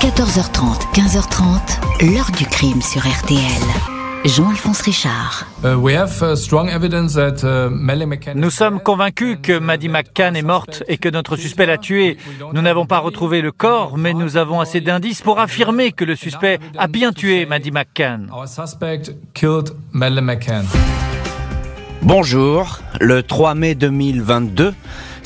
14h30, 15h30, l'heure du crime sur RTL. Jean-Alphonse Richard. Uh, we have uh, strong evidence that, uh, Nous sommes convaincus que Maddie McCann est morte et que notre suspect l'a tuée. Nous n'avons pas retrouvé le corps, mais nous avons assez d'indices pour affirmer que le suspect a bien tué Maddie McCann. Bonjour, le 3 mai 2022,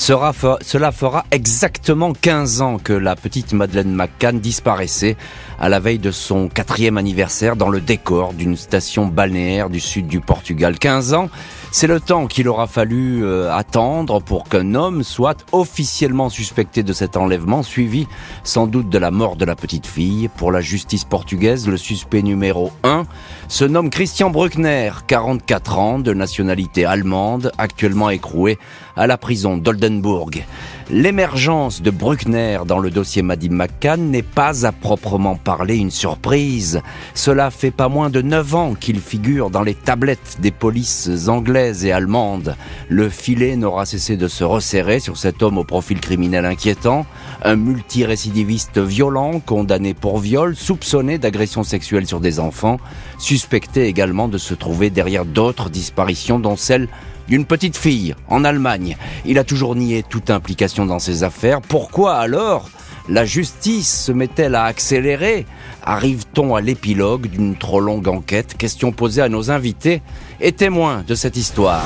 cela fera exactement 15 ans que la petite Madeleine McCann disparaissait à la veille de son quatrième anniversaire dans le décor d'une station balnéaire du sud du Portugal. 15 ans, c'est le temps qu'il aura fallu euh, attendre pour qu'un homme soit officiellement suspecté de cet enlèvement, suivi sans doute de la mort de la petite fille. Pour la justice portugaise, le suspect numéro 1 se nomme Christian Bruckner, 44 ans, de nationalité allemande, actuellement écroué à la prison d'Oldenburg. L'émergence de Bruckner dans le dossier Maddie McCann n'est pas à proprement parler une surprise. Cela fait pas moins de 9 ans qu'il figure dans les tablettes des polices anglaises et allemandes. Le filet n'aura cessé de se resserrer sur cet homme au profil criminel inquiétant, un multirécidiviste violent, condamné pour viol, soupçonné d'agression sexuelle sur des enfants, suspecté également de se trouver derrière d'autres disparitions dont celle d'une petite fille en Allemagne. Il a toujours nié toute implication dans ces affaires. Pourquoi alors la justice se met-elle à accélérer? Arrive-t-on à l'épilogue d'une trop longue enquête? Question posée à nos invités et témoins de cette histoire.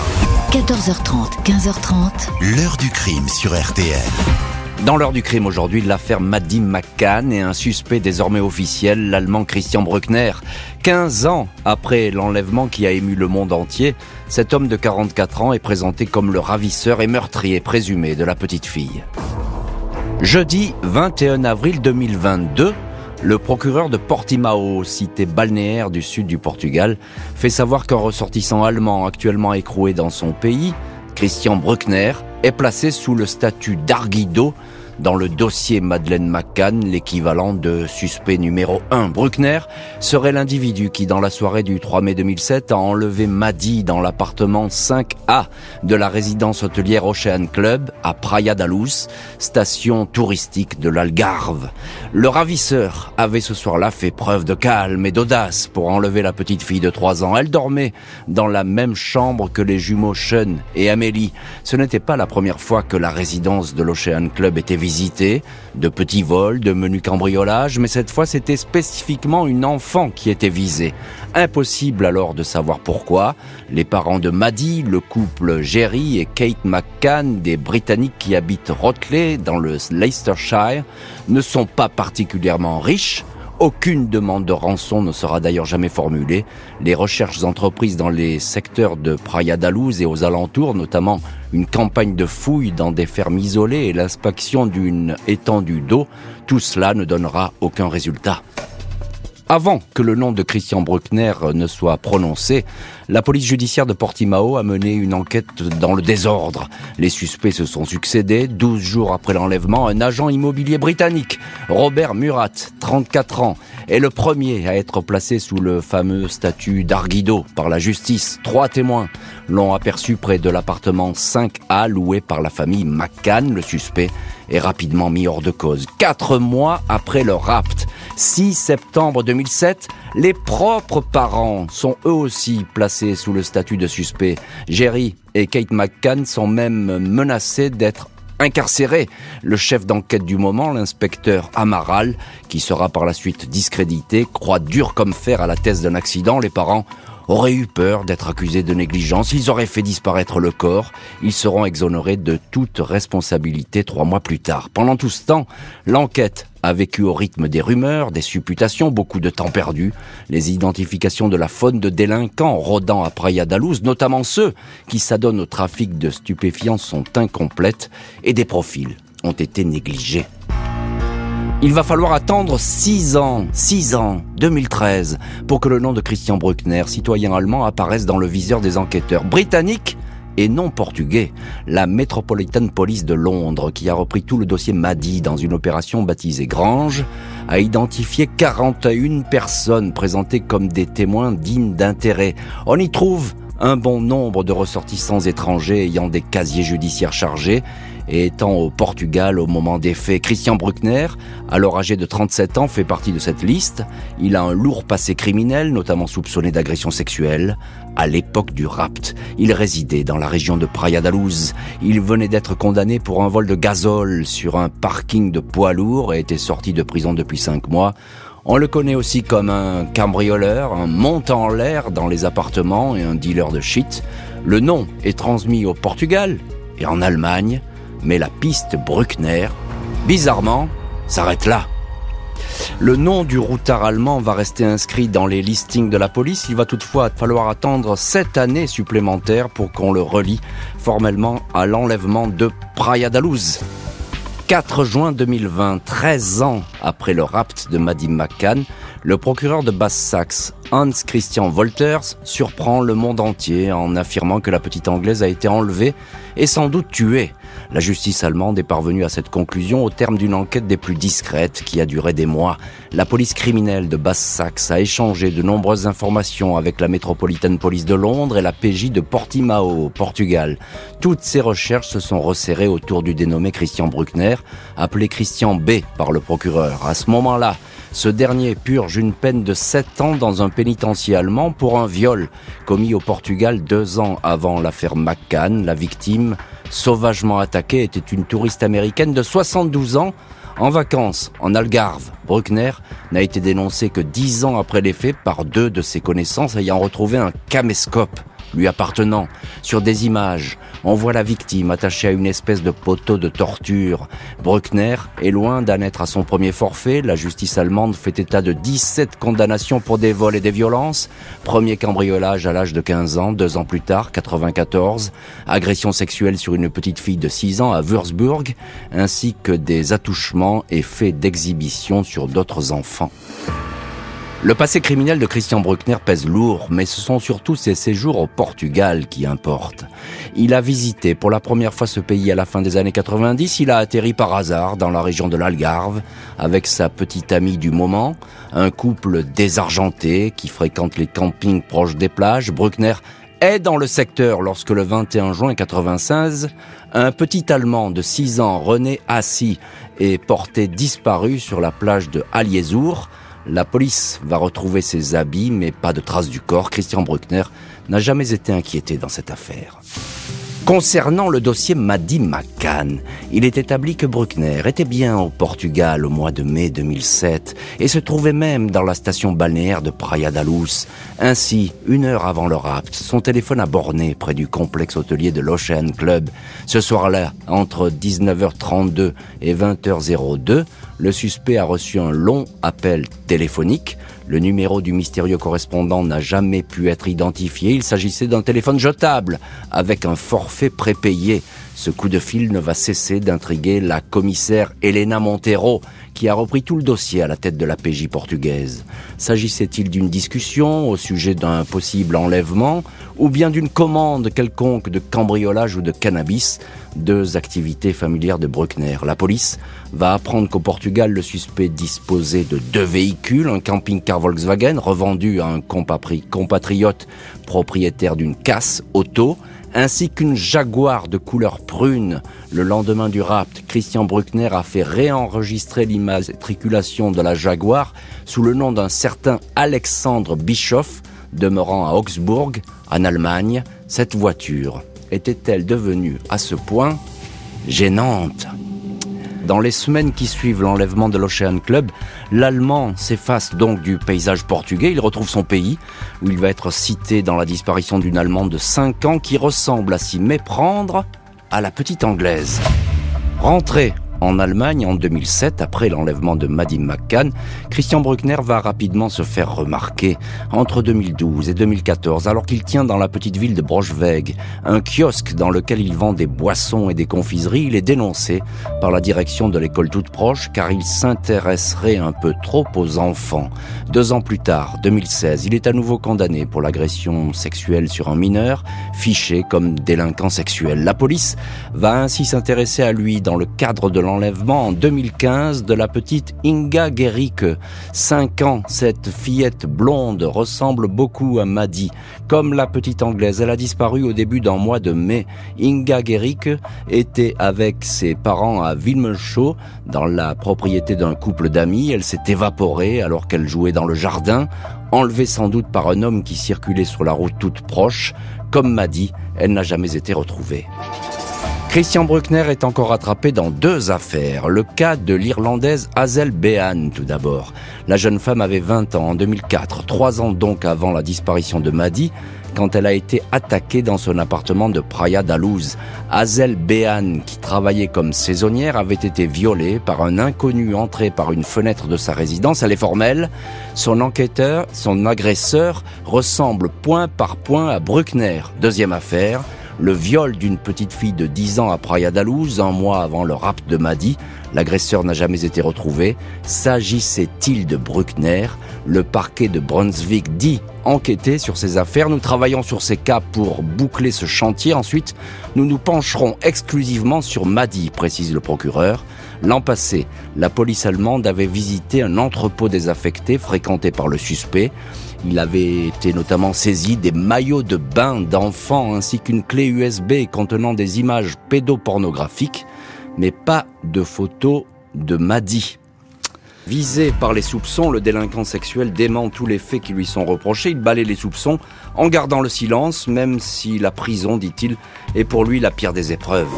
14h30, 15h30, L'heure du crime sur RTL. Dans l'heure du crime aujourd'hui, l'affaire Maddie McCann et un suspect désormais officiel, l'allemand Christian Bruckner. 15 ans après l'enlèvement qui a ému le monde entier, cet homme de 44 ans est présenté comme le ravisseur et meurtrier présumé de la petite fille. Jeudi 21 avril 2022, le procureur de Portimao, cité balnéaire du sud du Portugal, fait savoir qu'un ressortissant allemand actuellement écroué dans son pays, Christian Bruckner, est placé sous le statut d'arguido dans le dossier Madeleine McCann, l'équivalent de suspect numéro 1. Bruckner serait l'individu qui, dans la soirée du 3 mai 2007, a enlevé Maddy dans l'appartement 5A de la résidence hôtelière Ocean Club à Praia da Luz, station touristique de l'Algarve. Le ravisseur avait ce soir-là fait preuve de calme et d'audace pour enlever la petite fille de 3 ans. Elle dormait dans la même chambre que les jumeaux Sean et Amélie. Ce n'était pas la première fois que la résidence de l'Ocean Club était visitée, de petits vols, de menus cambriolages, mais cette fois c'était spécifiquement une enfant qui était visée. Impossible alors de savoir pourquoi. Les parents de Maddie, le couple Jerry et Kate McCann, des Britanniques qui habitent Rotley dans le Leicestershire, ne sont pas particulièrement riches. Aucune demande de rançon ne sera d'ailleurs jamais formulée. Les recherches entreprises dans les secteurs de Praia da et aux alentours, notamment une campagne de fouilles dans des fermes isolées et l'inspection d'une étendue d'eau, tout cela ne donnera aucun résultat. Avant que le nom de Christian Bruckner ne soit prononcé, la police judiciaire de Portimao a mené une enquête dans le désordre. Les suspects se sont succédés. 12 jours après l'enlèvement, un agent immobilier britannique, Robert Murat, 34 ans, est le premier à être placé sous le fameux statut d'arguido par la justice. Trois témoins l'ont aperçu près de l'appartement 5A loué par la famille McCann. Le suspect est rapidement mis hors de cause. Quatre mois après le rapt, 6 septembre 2007, les propres parents sont eux aussi placés sous le statut de suspect. Jerry et Kate McCann sont même menacés d'être incarcérés. Le chef d'enquête du moment, l'inspecteur Amaral, qui sera par la suite discrédité, croit dur comme fer à la thèse d'un accident. Les parents auraient eu peur d'être accusés de négligence. Ils auraient fait disparaître le corps. Ils seront exonérés de toute responsabilité trois mois plus tard. Pendant tout ce temps, l'enquête a vécu au rythme des rumeurs, des supputations, beaucoup de temps perdu. Les identifications de la faune de délinquants rôdant à Praia da notamment ceux qui s'adonnent au trafic de stupéfiants, sont incomplètes et des profils ont été négligés. Il va falloir attendre 6 ans, 6 ans, 2013, pour que le nom de Christian Bruckner, citoyen allemand, apparaisse dans le viseur des enquêteurs britanniques et non portugais. La Metropolitan Police de Londres, qui a repris tout le dossier Maddy dans une opération baptisée Grange, a identifié 41 personnes présentées comme des témoins dignes d'intérêt. On y trouve un bon nombre de ressortissants étrangers ayant des casiers judiciaires chargés et étant au Portugal au moment des faits. Christian Bruckner, alors âgé de 37 ans, fait partie de cette liste. Il a un lourd passé criminel, notamment soupçonné d'agression sexuelle. À l'époque du rapt, il résidait dans la région de Praia da Luz. Il venait d'être condamné pour un vol de gazole sur un parking de poids lourd et était sorti de prison depuis cinq mois. On le connaît aussi comme un cambrioleur, un montant en l'air dans les appartements et un dealer de shit. Le nom est transmis au Portugal et en Allemagne, mais la piste Bruckner, bizarrement, s'arrête là. Le nom du routard allemand va rester inscrit dans les listings de la police. Il va toutefois falloir attendre sept années supplémentaires pour qu'on le relie formellement à l'enlèvement de Praia da Luz. 4 juin 2020, 13 ans après le rapt de Maddie McCann, le procureur de Basse-Saxe, Hans Christian Wolters, surprend le monde entier en affirmant que la petite Anglaise a été enlevée et sans doute tuée. La justice allemande est parvenue à cette conclusion au terme d'une enquête des plus discrètes qui a duré des mois. La police criminelle de Basse-Saxe a échangé de nombreuses informations avec la Metropolitan Police de Londres et la PJ de Portimao, au Portugal. Toutes ces recherches se sont resserrées autour du dénommé Christian Bruckner, appelé Christian B par le procureur. À ce moment-là, ce dernier purge une peine de 7 ans dans un pénitencier allemand pour un viol commis au Portugal deux ans avant l'affaire McCann. La victime, sauvagement attaquée, était une touriste américaine de 72 ans en vacances en Algarve. Bruckner n'a été dénoncé que dix ans après les faits par deux de ses connaissances ayant retrouvé un caméscope lui appartenant. Sur des images, on voit la victime attachée à une espèce de poteau de torture. Bruckner est loin d'en être à son premier forfait. La justice allemande fait état de 17 condamnations pour des vols et des violences. Premier cambriolage à l'âge de 15 ans, deux ans plus tard, 94. Agression sexuelle sur une petite fille de 6 ans à Würzburg, ainsi que des attouchements et faits d'exhibition sur d'autres enfants. Le passé criminel de Christian Bruckner pèse lourd, mais ce sont surtout ses séjours au Portugal qui importent. Il a visité pour la première fois ce pays à la fin des années 90. Il a atterri par hasard dans la région de l'Algarve avec sa petite amie du moment, un couple désargenté qui fréquente les campings proches des plages. Bruckner est dans le secteur lorsque le 21 juin 96, un petit Allemand de 6 ans, René Assis, est porté disparu sur la plage de Aliezour. La police va retrouver ses habits, mais pas de traces du corps. Christian Bruckner n'a jamais été inquiété dans cette affaire. Concernant le dossier Maddy McCann, il est établi que Bruckner était bien au Portugal au mois de mai 2007 et se trouvait même dans la station balnéaire de Praia da Luz. Ainsi, une heure avant le rapt, son téléphone a borné près du complexe hôtelier de l'Ocean Club. Ce soir-là, entre 19h32 et 20h02, le suspect a reçu un long appel téléphonique le numéro du mystérieux correspondant n'a jamais pu être identifié. Il s'agissait d'un téléphone jetable avec un forfait prépayé. Ce coup de fil ne va cesser d'intriguer la commissaire Elena Montero, qui a repris tout le dossier à la tête de la PJ portugaise. S'agissait-il d'une discussion au sujet d'un possible enlèvement ou bien d'une commande quelconque de cambriolage ou de cannabis, deux activités familières de Bruckner. La police va apprendre qu'au Portugal, le suspect disposait de deux véhicules, un camping-car Volkswagen revendu à un compatriote propriétaire d'une casse auto, ainsi qu'une Jaguar de couleur prune. Le lendemain du rapt, Christian Bruckner a fait réenregistrer l'immatriculation de la Jaguar sous le nom d'un certain Alexandre Bischoff, demeurant à Augsbourg, en Allemagne. Cette voiture était-elle devenue à ce point gênante? Dans les semaines qui suivent l'enlèvement de l'Ocean Club, l'Allemand s'efface donc du paysage portugais. Il retrouve son pays, où il va être cité dans la disparition d'une Allemande de 5 ans qui ressemble à s'y méprendre à la petite Anglaise. Rentrée en Allemagne, en 2007, après l'enlèvement de Maddie McCann, Christian Bruckner va rapidement se faire remarquer. Entre 2012 et 2014, alors qu'il tient dans la petite ville de Brochweg un kiosque dans lequel il vend des boissons et des confiseries, il est dénoncé par la direction de l'école toute proche car il s'intéresserait un peu trop aux enfants. Deux ans plus tard, 2016, il est à nouveau condamné pour l'agression sexuelle sur un mineur, fiché comme délinquant sexuel. La police va ainsi s'intéresser à lui dans le cadre de l'enlèvement en 2015 de la petite Inga Gericke. Cinq ans, cette fillette blonde ressemble beaucoup à Maddy. Comme la petite anglaise, elle a disparu au début d'un mois de mai. Inga Gericke était avec ses parents à Wilmenshaw, dans la propriété d'un couple d'amis. Elle s'est évaporée alors qu'elle jouait dans le jardin, enlevée sans doute par un homme qui circulait sur la route toute proche. Comme Maddy, elle n'a jamais été retrouvée. Christian Bruckner est encore attrapé dans deux affaires. Le cas de l'Irlandaise Hazel Behan, tout d'abord. La jeune femme avait 20 ans en 2004, trois ans donc avant la disparition de Maddy, quand elle a été attaquée dans son appartement de Praia da Luz. Hazel Behan, qui travaillait comme saisonnière, avait été violée par un inconnu entré par une fenêtre de sa résidence. Elle est formelle. Son enquêteur, son agresseur, ressemble point par point à Bruckner. Deuxième affaire, le viol d'une petite fille de 10 ans à Praia da un mois avant le rap de Maddy. L'agresseur n'a jamais été retrouvé. S'agissait-il de Bruckner? Le parquet de Brunswick dit enquêter sur ces affaires. Nous travaillons sur ces cas pour boucler ce chantier. Ensuite, nous nous pencherons exclusivement sur Maddy, précise le procureur. L'an passé, la police allemande avait visité un entrepôt désaffecté fréquenté par le suspect. Il avait été notamment saisi des maillots de bain d'enfants ainsi qu'une clé USB contenant des images pédopornographiques, mais pas de photos de Maddy. Visé par les soupçons, le délinquant sexuel dément tous les faits qui lui sont reprochés. Il balaye les soupçons en gardant le silence, même si la prison, dit-il, est pour lui la pire des épreuves.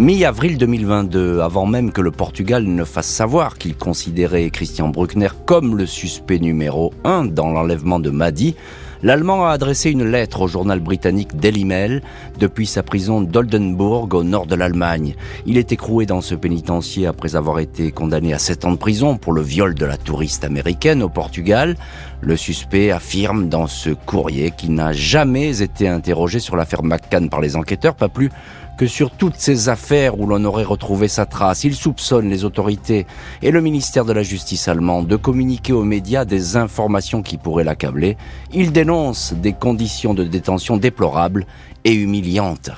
Mi-avril 2022, avant même que le Portugal ne fasse savoir qu'il considérait Christian Bruckner comme le suspect numéro un dans l'enlèvement de Maddy, l'Allemand a adressé une lettre au journal britannique Daily Mail depuis sa prison d'Oldenburg au nord de l'Allemagne. Il est écroué dans ce pénitencier après avoir été condamné à 7 ans de prison pour le viol de la touriste américaine au Portugal. Le suspect affirme dans ce courrier qu'il n'a jamais été interrogé sur l'affaire McCann par les enquêteurs, pas plus que sur toutes ces affaires où l'on aurait retrouvé sa trace, il soupçonne les autorités et le ministère de la Justice allemand de communiquer aux médias des informations qui pourraient l'accabler. Il dénonce des conditions de détention déplorables et humiliantes.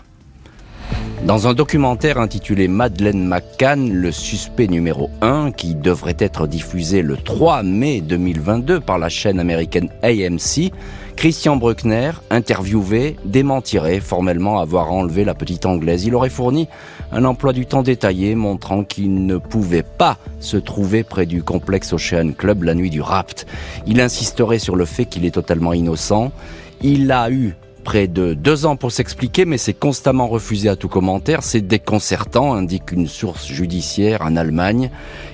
Dans un documentaire intitulé Madeleine McCann, le suspect numéro 1, qui devrait être diffusé le 3 mai 2022 par la chaîne américaine AMC, Christian Bruckner, interviewé, démentirait formellement avoir enlevé la petite anglaise. Il aurait fourni un emploi du temps détaillé montrant qu'il ne pouvait pas se trouver près du complexe Ocean Club la nuit du rapt. Il insisterait sur le fait qu'il est totalement innocent. Il a eu près de deux ans pour s'expliquer, mais c'est constamment refusé à tout commentaire. C'est déconcertant, indique une source judiciaire en Allemagne,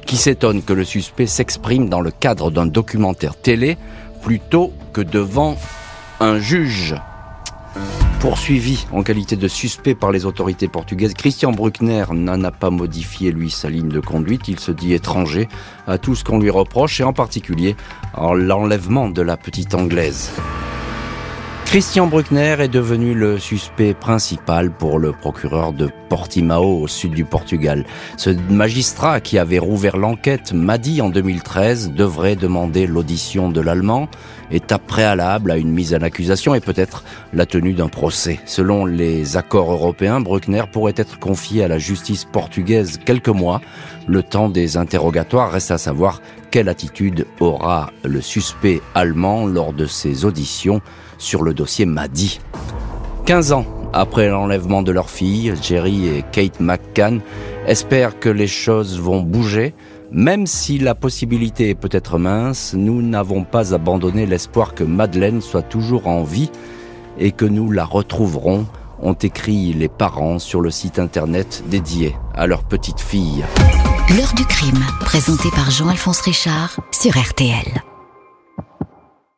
qui s'étonne que le suspect s'exprime dans le cadre d'un documentaire télé plutôt que devant un juge. Poursuivi en qualité de suspect par les autorités portugaises, Christian Bruckner n'en a pas modifié, lui, sa ligne de conduite. Il se dit étranger à tout ce qu'on lui reproche, et en particulier en l'enlèvement de la petite anglaise. Christian Bruckner est devenu le suspect principal pour le procureur de Portimao au sud du Portugal. Ce magistrat qui avait rouvert l'enquête m'a dit en 2013 devrait demander l'audition de l'Allemand, étape préalable à une mise en accusation et peut-être la tenue d'un procès. Selon les accords européens, Bruckner pourrait être confié à la justice portugaise quelques mois. Le temps des interrogatoires reste à savoir quelle attitude aura le suspect allemand lors de ses auditions sur le dossier Maddy. 15 ans après l'enlèvement de leur fille, Jerry et Kate McCann espèrent que les choses vont bouger. Même si la possibilité est peut-être mince, nous n'avons pas abandonné l'espoir que Madeleine soit toujours en vie et que nous la retrouverons, ont écrit les parents sur le site internet dédié à leur petite fille. L'heure du crime, présenté par Jean-Alphonse Richard sur RTL.